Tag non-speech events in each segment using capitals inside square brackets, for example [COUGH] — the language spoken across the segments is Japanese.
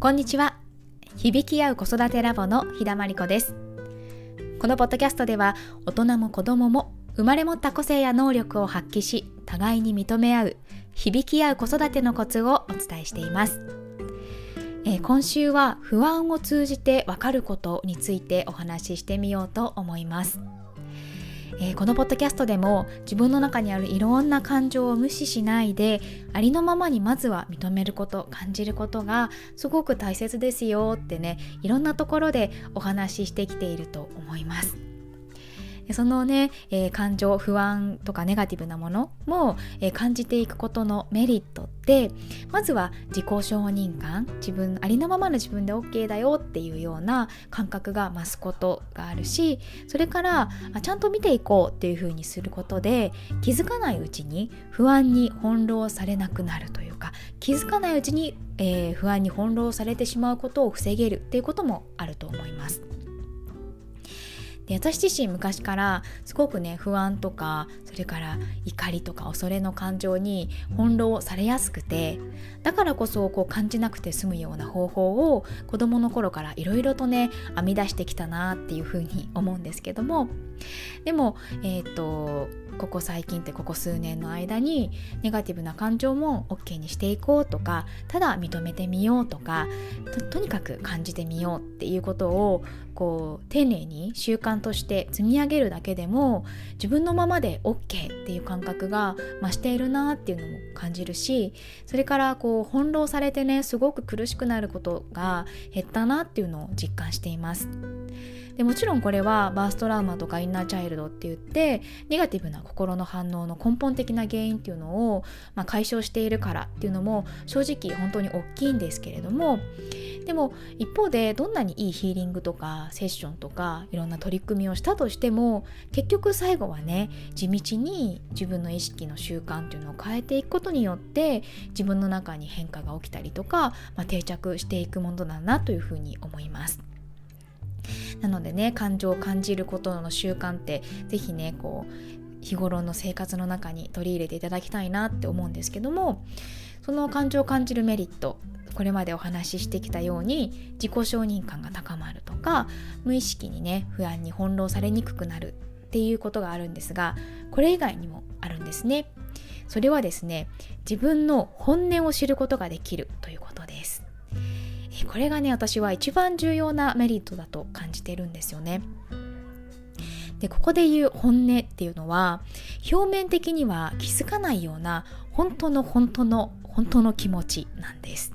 こんにちは。響き合う子育てラボの日田真理子です。このポッドキャストでは大人も子供も生まれ持った個性や能力を発揮し互いに認め合う響き合う子育てのコツをお伝えしています、えー、今週は不安を通じてわかることについてお話ししてみようと思います。えー、このポッドキャストでも自分の中にあるいろんな感情を無視しないでありのままにまずは認めること感じることがすごく大切ですよってねいろんなところでお話ししてきていると思います。そのね、えー、感情不安とかネガティブなものも、えー、感じていくことのメリットってまずは自己承認感自分ありのままの自分で OK だよっていうような感覚が増すことがあるしそれからあちゃんと見ていこうっていうふうにすることで気づかないうちに不安に翻弄されなくなるというか気づかないうちに、えー、不安に翻弄されてしまうことを防げるっていうこともあると思います。で私自身昔からすごくね不安とかそれから怒りとか恐れの感情に翻弄されやすくてだからこそこう感じなくて済むような方法を子どもの頃からいろいろとね編み出してきたなっていうふうに [LAUGHS] 思うんですけどもでもえっ、とここ最近ってここ数年の間にネガティブな感情も OK にしていこうとかただ認めてみようとかとにかく感じてみようっていうことをこう丁寧に習慣として積み上げるだけでも自分のままで OK っていう感覚が増しているなっていうのも感じるしそれからこう翻弄されてねすごく苦しくなることが減ったなっていうのを実感しています。でもちろんこれはバーストラウマとかインナーチャイルドって言ってネガティブな心の反応の根本的な原因っていうのを、まあ、解消しているからっていうのも正直本当に大きいんですけれどもでも一方でどんなにいいヒーリングとかセッションとかいろんな取り組みをしたとしても結局最後はね地道に自分の意識の習慣っていうのを変えていくことによって自分の中に変化が起きたりとか、まあ、定着していくものだなというふうに思います。なのでね感情を感じることの習慣って是非ねこう日頃の生活の中に取り入れていただきたいなって思うんですけどもその感情を感じるメリットこれまでお話ししてきたように自己承認感が高まるとか無意識にね不安に翻弄されにくくなるっていうことがあるんですがこれ以外にもあるんですね。それはですね自分の本音を知ることができるということです。これがね私は一番重要なメリットだと感じてるんですよね。でここで言う本音っていうのは表面的には気づかないような本当の本当の本当の気持ちなんです。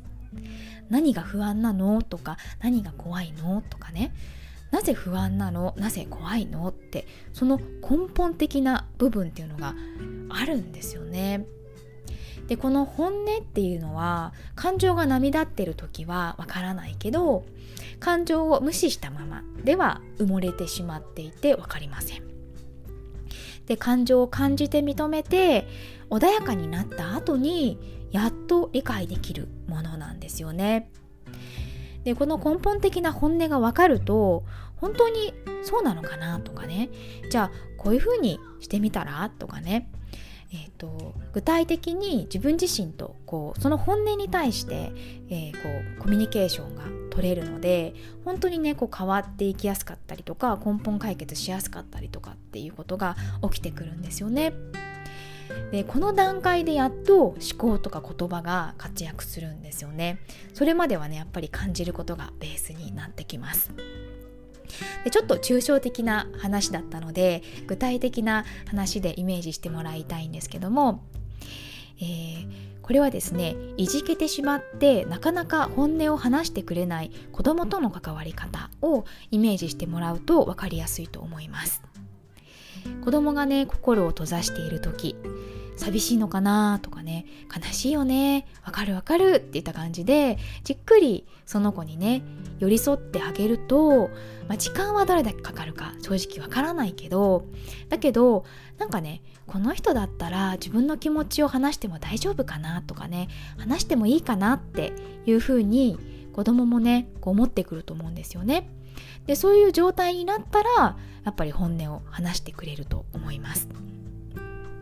何が不安なのとか何が怖いのとかねなぜ不安なの？なぜ怖いの？ってその根本的な部分っていうのがあるんですよね。でこの本音っていうのは感情が波立ってる時はわからないけど感情を無視したままでは埋もれてしまっていて分かりません。で感情を感じて認めて穏やかになった後にやっと理解できるものなんですよね。でこの根本的な本音が分かると本当にそうなのかなとかねじゃあこういうふうにしてみたらとかねえーと、具体的に自分自身とこうその本音に対して、えー、こうコミュニケーションが取れるので本当にねこう変わっていきやすかったりとか根本解決しやすかったりとかっていうことが起きてくるんですよね。でこの段階でやっと思考とか言葉が活躍するんですよね。それまではねやっぱり感じることがベースになってきます。でちょっと抽象的な話だったので具体的な話でイメージしてもらいたいんですけども、えー、これはですねいじけてしまってなかなか本音を話してくれない子供との関わり方をイメージしてもらうと分かりやすいと思います。子供がね心を閉ざしている時寂しいのかなとかね悲しいよねわかるわかるっていった感じでじっくりその子にね寄り添ってあげると、まあ、時間はどれだけかかるか正直わからないけどだけどなんかねこの人だったら自分の気持ちを話しても大丈夫かなとかね話してもいいかなっていうふうに子供もねこう思ってくると思うんですよね。でそういう状態になったらやっぱり本音を話してくれると思います。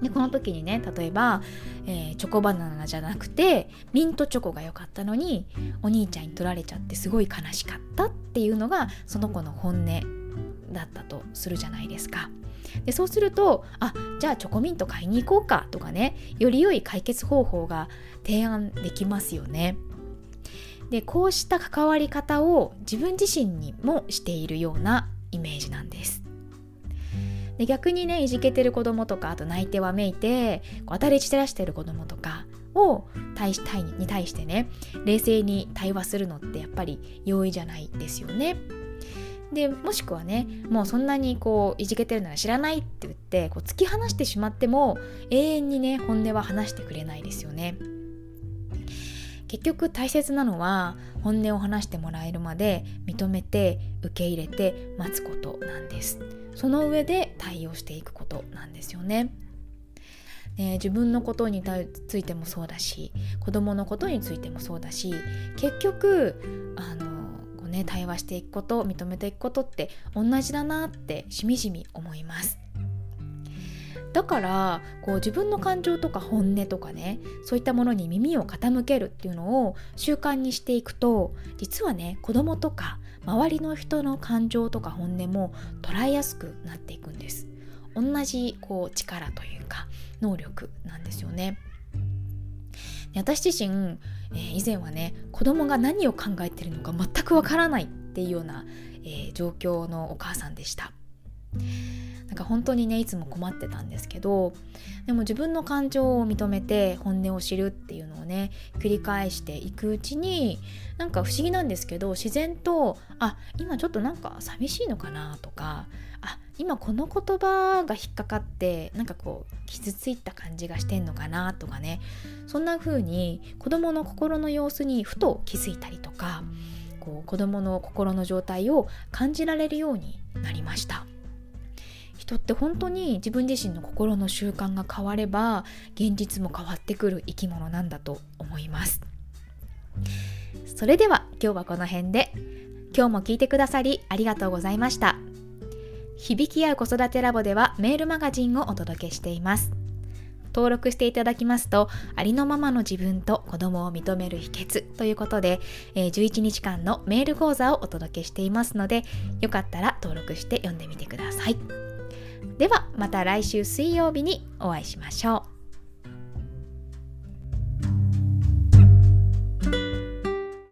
でこの時にね例えば、えー、チョコバナナじゃなくてミントチョコが良かったのにお兄ちゃんに取られちゃってすごい悲しかったっていうのがその子の本音だったとするじゃないですか。でそうするとあじゃあチョコミント買いに行こうかとかねより良い解決方法が提案できますよね。でこうした関わり方を自分自身にもしているようなイメージなんです。で逆にねいじけてる子供とかあと泣いてわめいてこう当たり散らしてる子供とかを対し対に対してね冷静に対話するのってやっぱり容易じゃないですよね。でもしくはねもうそんなにこういじけてるなら知らないって言ってこう突き放してしまっても永遠にね本音は話してくれないですよね。結局大切なのは本音を話してもらえるまで認めて受け入れて待つことなんです。その上で対応していくことなんですよね。ね自分のことについてもそうだし子供のことについてもそうだし結局あのこう、ね、対話していくこと認めていくことって同じだなってしみじみ思います。だからこう自分の感情とか本音とかねそういったものに耳を傾けるっていうのを習慣にしていくと実はね子供とか周りの人の感情とか本音も捉えやすくなっていくんです。同じこう力というか能力なんですよね。私自身、えー、以前はね子供が何を考えてるのか全くわからないっていうような、えー、状況のお母さんでした。なんか本当にねいつも困ってたんですけどでも自分の感情を認めて本音を知るっていうのをね繰り返していくうちになんか不思議なんですけど自然とあ今ちょっとなんか寂しいのかなとかあ今この言葉が引っかかってなんかこう傷ついた感じがしてんのかなとかねそんな風に子どもの心の様子にふと気づいたりとかこう子どもの心の状態を感じられるようになりました。人って本当に自分自身の心の習慣が変われば現実も変わってくる生き物なんだと思います。それでは今日はこの辺で。今日も聞いてくださりありがとうございました。響き合う子育てラボではメールマガジンをお届けしています。登録していただきますとありのままの自分と子供を認める秘訣ということで、え11日間のメール講座をお届けしていますのでよかったら登録して読んでみてください。ではまた来週水曜日にお会いしましょう。